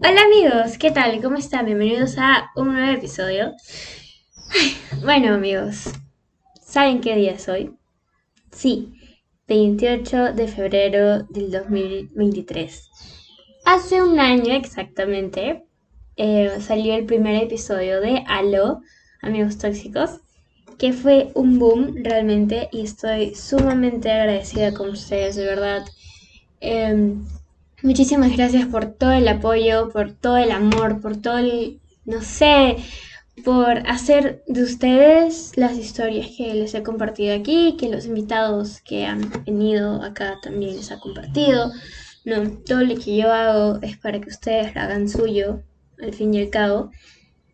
Hola amigos, ¿qué tal? ¿Cómo están? Bienvenidos a un nuevo episodio. bueno amigos, ¿saben qué día es hoy? Sí, 28 de febrero del 2023. Hace un año exactamente eh, salió el primer episodio de Halo, amigos tóxicos, que fue un boom realmente y estoy sumamente agradecida con ustedes, de verdad. Em, Muchísimas gracias por todo el apoyo, por todo el amor, por todo el, no sé, por hacer de ustedes las historias que les he compartido aquí, que los invitados que han venido acá también les ha compartido. No, todo lo que yo hago es para que ustedes hagan suyo, al fin y al cabo.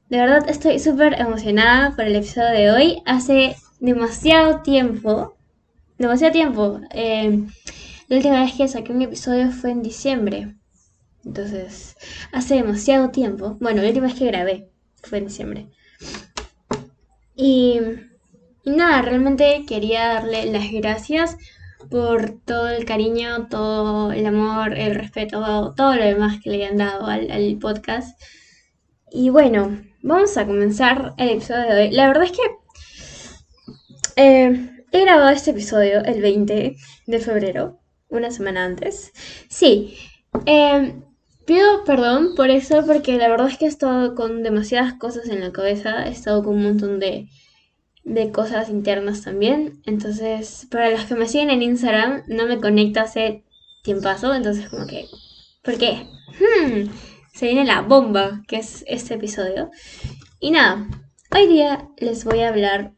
De verdad estoy súper emocionada por el episodio de hoy. Hace demasiado tiempo, demasiado tiempo. Eh, la última vez que saqué un episodio fue en diciembre. Entonces, hace demasiado tiempo. Bueno, la última vez que grabé fue en diciembre. Y, nada, realmente quería darle las gracias por todo el cariño, todo el amor, el respeto, todo lo demás que le han dado al, podcast. Y bueno, vamos a comenzar el episodio de hoy. La verdad es que eh, he grabado este episodio el 20 de febrero una semana antes. Sí, em, pido perdón por eso, porque la verdad es que he estado con demasiadas cosas en la cabeza, he estado con un montón de, de cosas internas también. Entonces, para los que me siguen en Instagram, no me conecto hace tiempazo, entonces como que, ¿por qué? Hmm, se viene la bomba, que es este episodio. Y nada, hoy día les voy a hablar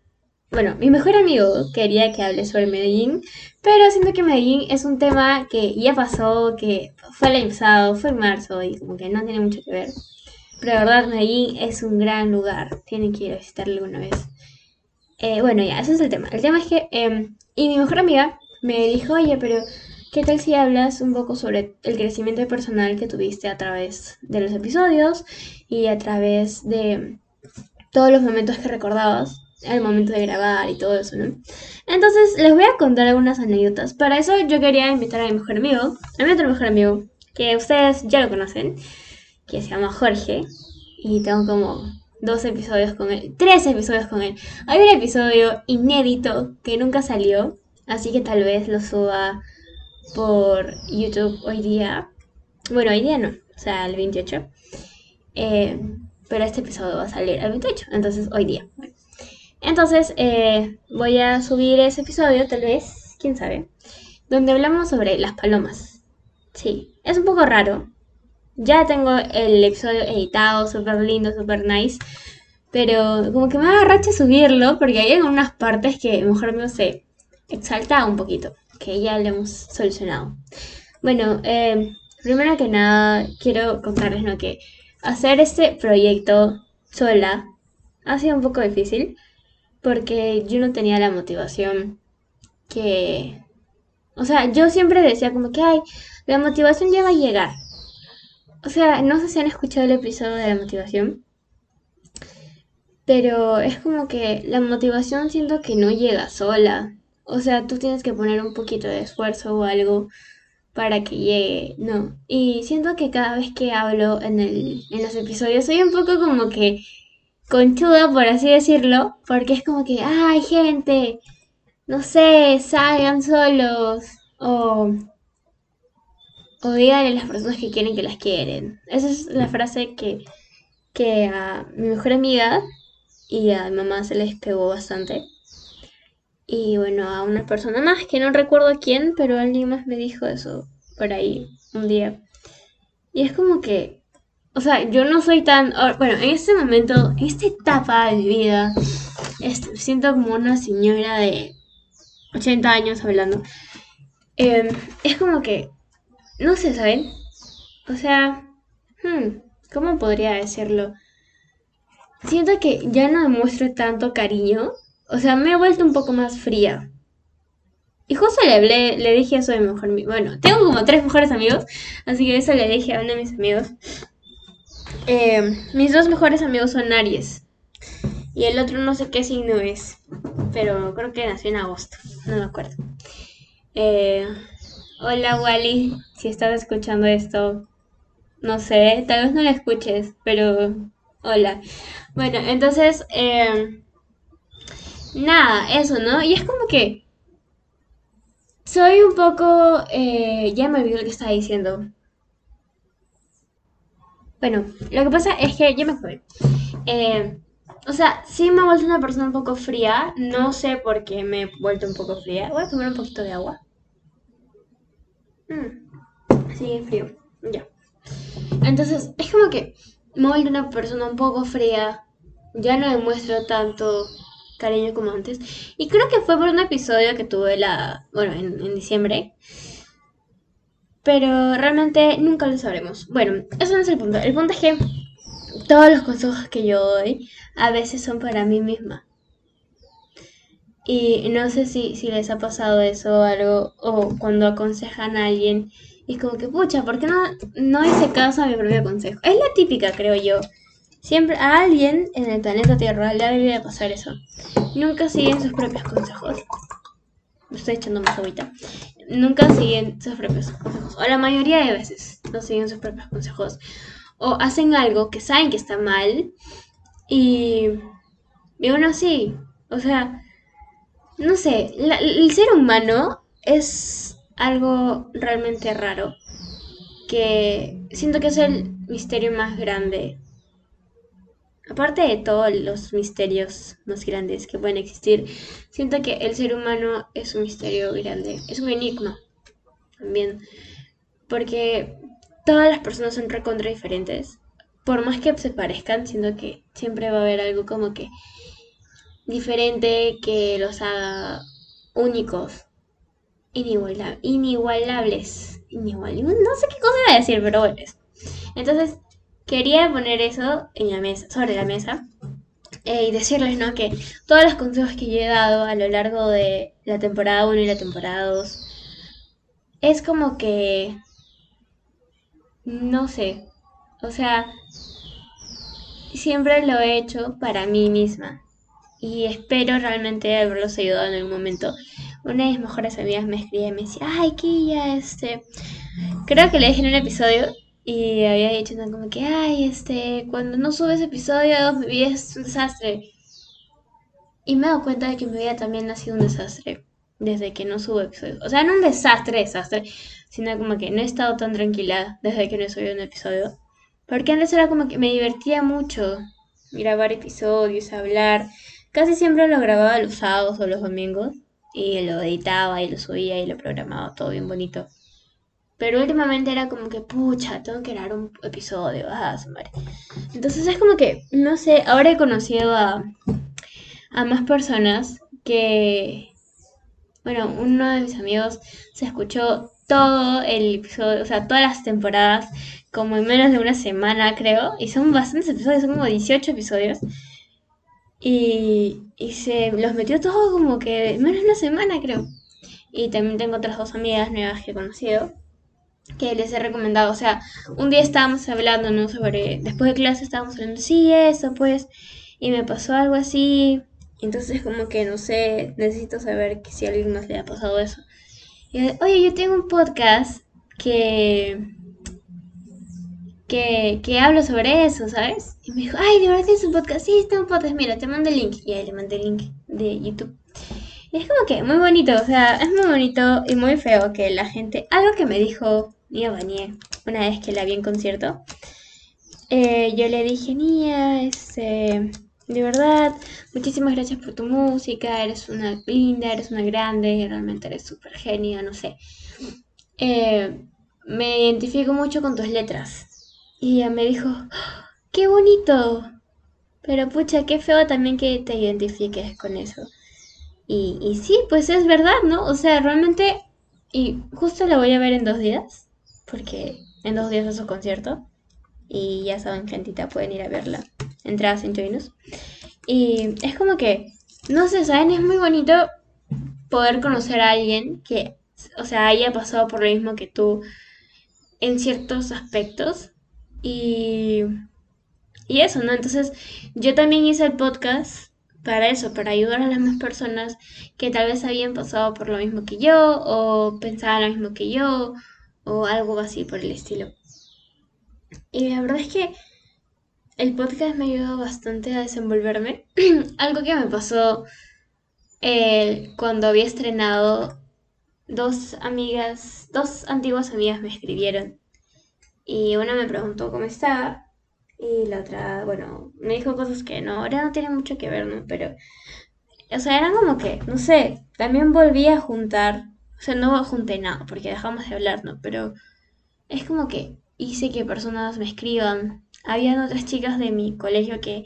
bueno, mi mejor amigo quería que hable sobre Medellín, pero siento que Medellín es un tema que ya pasó, que fue el año pasado, fue en marzo y como que no tiene mucho que ver. Pero de verdad, Medellín es un gran lugar. Tienen que ir a visitarlo alguna vez. Eh, bueno, ya, ese es el tema. El tema es que. Em, y mi mejor amiga me dijo, oye, pero ¿qué tal si hablas un poco sobre el crecimiento personal que tuviste a través de los episodios y a través de todos los momentos que recordabas? Al momento de grabar y todo eso, ¿no? Entonces les voy a contar algunas anécdotas. Para eso yo quería invitar a mi mejor amigo, a mi otro mejor amigo, que ustedes ya lo conocen, que se llama Jorge, y tengo como dos episodios con él, tres episodios con él. Hay un episodio inédito que nunca salió, así que tal vez lo suba por YouTube hoy día. Bueno, hoy día no, o sea, el 28. Eh, pero este episodio va a salir el 28, entonces hoy día. Entonces, eh, voy a subir ese episodio, tal vez, quién sabe, donde hablamos sobre las palomas. Sí, es un poco raro. Ya tengo el episodio editado, súper lindo, súper nice. Pero como que me agarrache subirlo porque hay unas partes que mejor me se exalta un poquito, que ya lo hemos solucionado. Bueno, eh, primero que nada quiero contarles ¿no? que hacer este proyecto sola ha sido un poco difícil porque yo no tenía la motivación que... O sea, yo siempre decía como que, ay, la motivación ya va a llegar. O sea, no sé si han escuchado el episodio de la motivación, pero es como que la motivación siento que no llega sola. O sea, tú tienes que poner un poquito de esfuerzo o algo para que llegue, no. Y siento que cada vez que hablo en, el, en los episodios soy un poco como que conchuda, por así decirlo, porque es como que, ay, gente, no sé, salgan solos, o, o díganle a las personas que quieren que las quieren. Esa es la frase que, que a mi mejor amiga y a mi mamá se les pegó bastante. Y bueno, a una persona más que no recuerdo quién, pero alguien más me dijo eso por ahí un día. Y es como que o sea, yo no soy tan... Bueno, en este momento, en esta etapa de mi vida, siento como una señora de 80 años hablando. Em, es como que... No sé, ¿saben? O sea... Hmm, ¿Cómo podría decirlo? Siento que ya no demuestro tanto cariño. O sea, me he vuelto un poco más fría. Y justo le hablé, le dije eso mi mejor. Bueno, tengo como tres mejores amigos, así que eso le dije a uno de mis amigos. Eh, mis dos mejores amigos son Aries. Y el otro no sé qué signo es. Pero creo que nació en agosto. No me acuerdo. Eh, hola Wally. Si estás escuchando esto, No sé, tal vez no la escuches, pero hola. Bueno, entonces, eh, nada, eso, ¿no? Y es como que soy un poco... ya me olvidé lo que estaba diciendo. Bueno, lo que pasa es que yo me fui. Eh, o sea, sí me he vuelto una persona un poco fría. No sé por qué me he vuelto un poco fría. Voy a tomar un poquito de agua. Mm, sí, frío. Ya. Entonces, es como que me he vuelto una persona un poco fría. Ya no demuestro tanto cariño como antes. Y creo que fue por un episodio que tuve la, bueno, en, en diciembre. Pero realmente nunca lo sabremos. Bueno, eso no es el punto. El punto es que todos los consejos que yo doy a veces son para mí misma. Y no sé si, si les ha pasado eso o algo, o cuando aconsejan a alguien y como que, pucha, ¿por qué no, no hice caso a mi propio consejo? Es la típica, creo yo. Siempre a alguien en el planeta Tierra le debe pasar eso. Nunca siguen sus propios consejos. Me estoy echando más agüita. Nunca siguen sus propios consejos. O la mayoría de veces no siguen sus propios consejos. O hacen algo que saben que está mal. Y, y aún así. O sea, no sé. el ser humano es algo realmente raro. Que siento que es el misterio más grande Aparte de todos los misterios más grandes que pueden existir, siento que el ser humano es un misterio grande, es un enigma también, porque todas las personas son recontra diferentes. Por más que se parezcan, siento que siempre va a haber algo como que diferente que los haga únicos, iniguala- inigualables, inigual, no sé qué cosa iba a decir, pero bueno. Entonces, quería poner eso en la mesa, sobre la mesa eh, y decirles, ¿no? Que todos los consejos que yo he dado a lo largo de la temporada uno y la temporada 2 es como que, no sé, o sea, siempre lo he hecho para mí misma y espero realmente haberlos ayudado en algún momento. Una de mis mejores amigas me escribía y me decía, ay, Kia, este, creo que le dije en un episodio y había dicho ¿no? como que, ay, este, cuando no subes episodios mi vida es un desastre. Y me he dado cuenta de que mi vida también ha sido un desastre desde que no subo episodios. O sea, no un desastre, desastre, sino como que no he estado tan tranquila desde que no he subido un episodio. Porque antes era como que me divertía mucho grabar episodios, hablar. Casi siempre lo grababa los sábados o los domingos y lo editaba y lo subía y lo programaba todo bien bonito. Pero últimamente era como que, pucha, tengo que grabar un episodio, ah, madre. Entonces es como que, no sé, ahora he conocido a, más personas que, bueno, uno de mis amigos se escuchó todo el episodio, o sea, todas las temporadas, como en menos de una semana, creo, y son bastantes episodios, son como 18 episodios, y, y se los metió todo como que en menos de una semana, creo. Y también tengo otras dos amigas nuevas que he conocido que les he recomendado. O sea, un día estábamos hablando, ¿no? Sobre, después de clase estábamos hablando, sí, eso, pues, y me pasó algo así. Entonces, como que, no sé, necesito saber si a alguien más le ha pasado eso. Y, oye, yo tengo un podcast que, que, que hablo sobre eso, ¿sabes? Y me dijo, ay, ¿de verdad tienes un podcast? Sí, tengo un podcast, mira, te mando el link. Y ahí le mandé el link de YouTube. Es como que muy bonito, o sea, es muy bonito y muy feo que la gente... Algo que me dijo Nia Banier una vez que la vi en concierto, eh, yo le dije, Nia, este, de verdad, muchísimas gracias por tu música, eres una linda, eres una grande, realmente eres súper genia, no sé. Eh, me identifico mucho con tus letras. Y ella me dijo, "¡Ah! qué bonito, pero pucha, qué feo también que te identifiques con eso. Y, y sí, pues es verdad, ¿no? O sea, realmente, y justo la voy a ver en dos días, porque en dos días es su concierto. Y ya saben, gentita, pueden ir a verla. Entradas en Joinus. Y es como que, no sé, ¿saben? Es muy bonito poder conocer a alguien que, o sea, haya pasado por lo mismo que tú en ciertos aspectos. Y, y eso, ¿no? Entonces, yo también hice el podcast para eso, para ayudar a las más personas que tal vez habían pasado por lo mismo que yo, o pensaban lo mismo que yo, o algo así por el estilo. Y la verdad es que el podcast me ayudado bastante a desenvolverme. Algo que me pasó eh, cuando había estrenado, dos amigas, dos antiguas amigas me escribieron. Y una me preguntó cómo estaba. Y la otra, bueno, me dijo cosas que no, ahora no tiene mucho que ver, ¿no? Pero, o sea, eran como que, no sé, también volví a juntar, o sea, no junté nada, porque dejamos de hablar, ¿no? Pero es como que hice que personas me escriban. Habían otras chicas de mi colegio que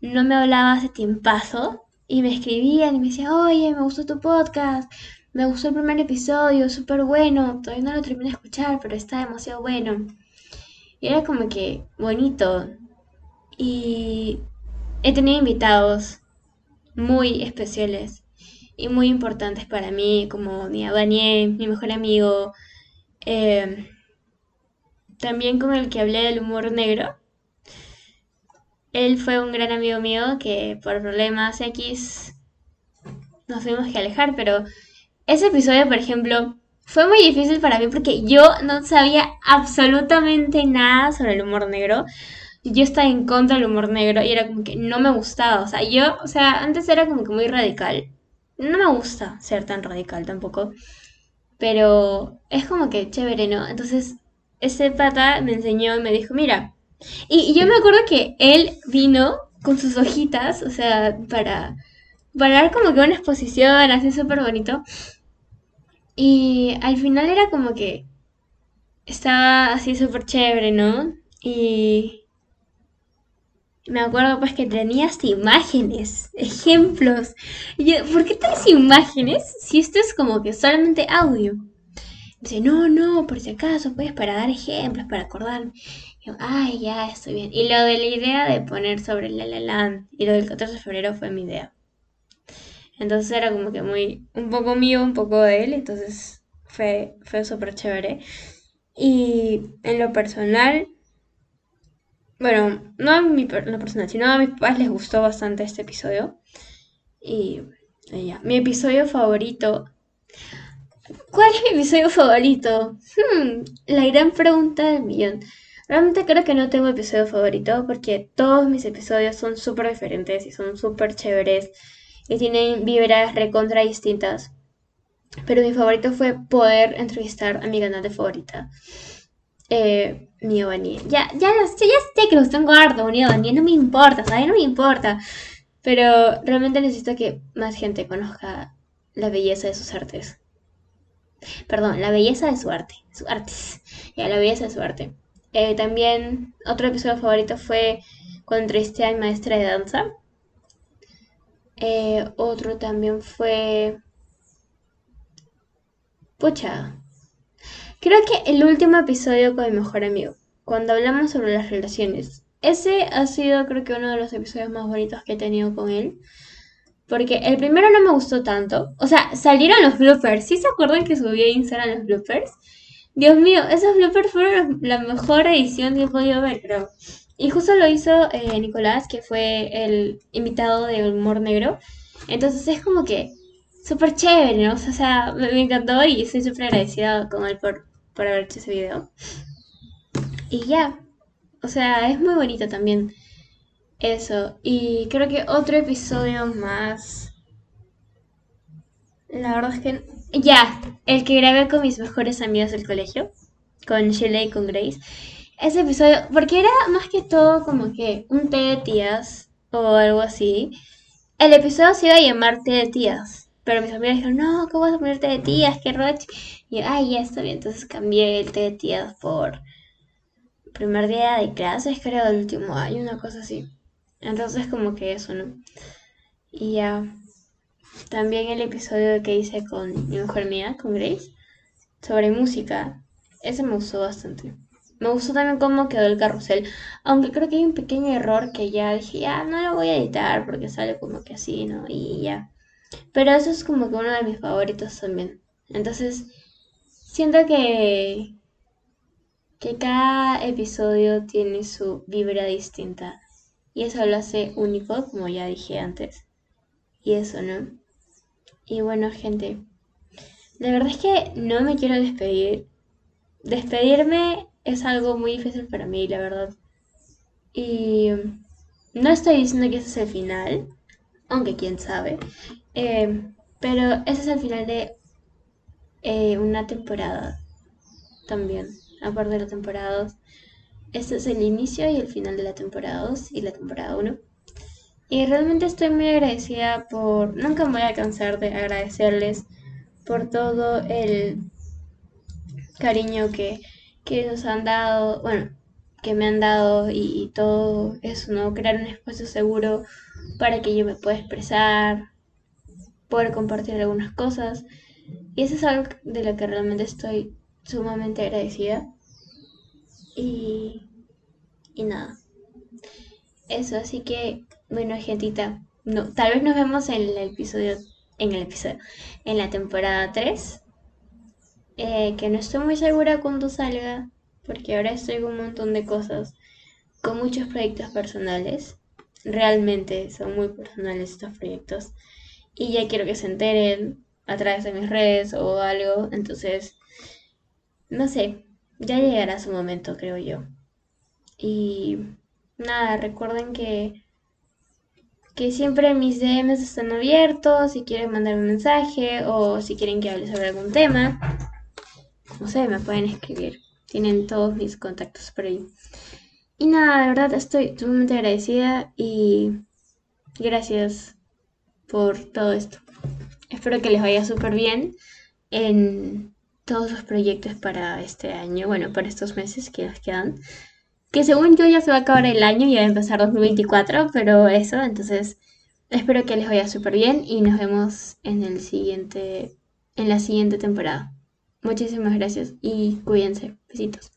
no me hablaba hace tiempazo y me escribían y me decían, oye, me gustó tu podcast, me gustó el primer episodio, súper bueno, todavía no lo terminé de escuchar, pero está demasiado bueno. Y era como que bonito. Y he tenido invitados muy especiales y muy importantes para mí, como mi Daniel, mi mejor amigo, eh, también con el que hablé del humor negro. Él fue un gran amigo mío que por problemas X nos tuvimos que alejar, pero ese episodio, por ejemplo, fue muy difícil para mí porque yo no sabía absolutamente nada sobre el humor negro. Yo estaba en contra del humor negro y era como que no me gustaba. O sea, yo, o sea, antes era como que muy radical. No me gusta ser tan radical tampoco. Pero es como que chévere, ¿no? Entonces, ese pata me enseñó y me dijo, mira. Y, yo me acuerdo que él vino con sus hojitas, o sea, para, para dar como que una exposición así súper bonito. Y al final era como que estaba así súper chévere, ¿no? Y me acuerdo pues que tenías imágenes, ejemplos. Y yo, ¿por qué traes imágenes si esto es como que solamente audio? Dice, no, no, por si acaso, pues para dar ejemplos, para acordarme. Y yo, ay, ya, estoy bien. Y lo de la idea de poner sobre La La y lo del 14 de febrero fue mi idea. Entonces era como que muy, un poco mío, un poco de él, entonces fue, fue súper chévere. Y en lo personal, bueno, no a mi, lo personal, sino a mis papás les gustó bastante este episodio. Y ya, mi episodio favorito. ¿Cuál es mi episodio favorito? Hmm, la gran pregunta del millón. Realmente creo que no tengo episodio favorito porque todos mis episodios son súper diferentes y son súper chéveres y tienen vibras recontra distintas. Pero mi favorito fue poder entrevistar a mi ganante favorita. Eh, Mio Ya, ya, ya sé que los tengo harto, Mio no me importa, ¿sabes? No me importa. Pero realmente necesito que más gente conozca la belleza de sus artes. Perdón, la belleza de su arte. Su artes. Ya, la belleza de su arte. Eh, también otro episodio favorito fue a mi maestra de danza. Eh, otro también fue... Pucha. Creo que el último episodio con mi mejor amigo, cuando hablamos sobre las relaciones. Ese ha sido creo que uno de los episodios más bonitos que he tenido con él. Porque el primero no me gustó tanto. O sea, salieron los bloopers. ¿Sí se acuerdan que subí a Instagram los bloopers? Dios mío, esos bloopers fueron la mejor edición que he podido ver, creo. Y justo lo hizo eh, Nicolás, que fue el invitado de Humor Negro. Entonces es como que súper chévere, ¿no? O sea, me, encantó y estoy súper agradecida con él por, por haber hecho ese video. Y ya, o sea, es muy bonito también eso. Y creo que otro episodio más... La verdad es que... Ya, el que grabé con mis mejores amigas del colegio, con Sheila y con Grace ese episodio, porque era más que todo como que un té de tías o algo así. El episodio se iba a llamar té de tías, pero mis amigas dijeron, no, ¿cómo vas a poner té de tías? ¡Qué roche! Y yo, ay, ya está bien. Entonces cambié el té de tías por primer día de clases, creo, del último año, una cosa así. Entonces como que eso, ¿no? Y ya. También el episodio que hice con mi mujer mía, con Grace, sobre música. Ese me gustó bastante. Me gustó también cómo quedó el carrusel. Aunque creo que hay un pequeño error que ya dije, ya no lo voy a editar porque sale como que así, ¿no? Y ya. Pero eso es como que uno de mis favoritos también. Entonces, siento que, que cada episodio tiene su vibra distinta. Y eso lo hace único, como ya dije antes. Y eso, ¿no? Y bueno, gente. La verdad es que no me quiero despedir. Despedirme es algo muy difícil para mí, la verdad. Y no estoy diciendo que ese es el final, aunque quién sabe. Eh, pero ese es el final de eh, una temporada también, aparte de la temporada 2. Este es el inicio y el final de la temporada 2 y la temporada 1. Y realmente estoy muy agradecida por... Nunca me voy a cansar de agradecerles por todo el cariño que, que nos han dado, bueno, que me han dado y, todo eso, ¿no? Crear un espacio seguro para que yo me pueda expresar, poder compartir algunas cosas. Y eso es algo de lo que realmente estoy sumamente agradecida. Y, y nada. Eso, así que, bueno, gentita, no, tal vez nos vemos en el episodio, en el episodio, en la temporada 3. Eh, que no estoy muy segura cuando salga, porque ahora estoy con un montón de cosas, con muchos proyectos personales. Realmente son muy personales estos proyectos. Y ya quiero que se enteren a través de mis redes o algo. Entonces, no sé, ya llegará su momento, creo yo. Y nada, recuerden que que siempre mis DMs están abiertos si quieren mandar un mensaje o si quieren que hable sobre algún tema. No sé, me pueden escribir. Tienen todos mis contactos por ahí. Y nada, de verdad estoy sumamente agradecida y gracias por todo esto. Espero que les vaya súper bien en todos los proyectos para este año, bueno, para estos meses que nos quedan. Que según yo ya se va a acabar el año y va a empezar 2024, pero eso, entonces espero que les vaya súper bien y nos vemos en el siguiente, en la siguiente temporada. Muchísimas gracias y cuídense. Besitos.